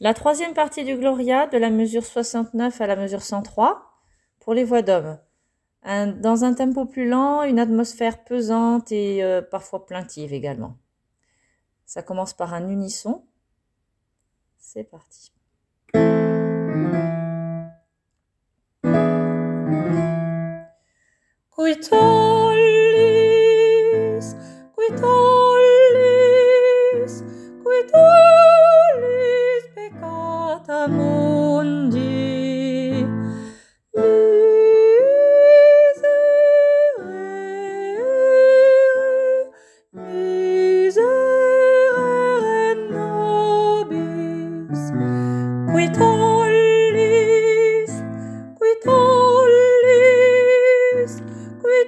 La troisième partie du Gloria, de la mesure 69 à la mesure 103, pour les voix d'hommes. dans un tempo plus lent, une atmosphère pesante et euh, parfois plaintive également. Ça commence par un unisson. C'est parti.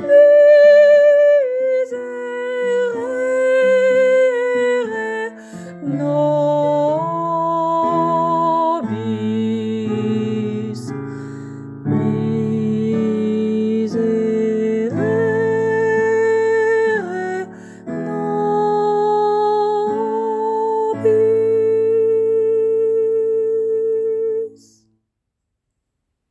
Woo!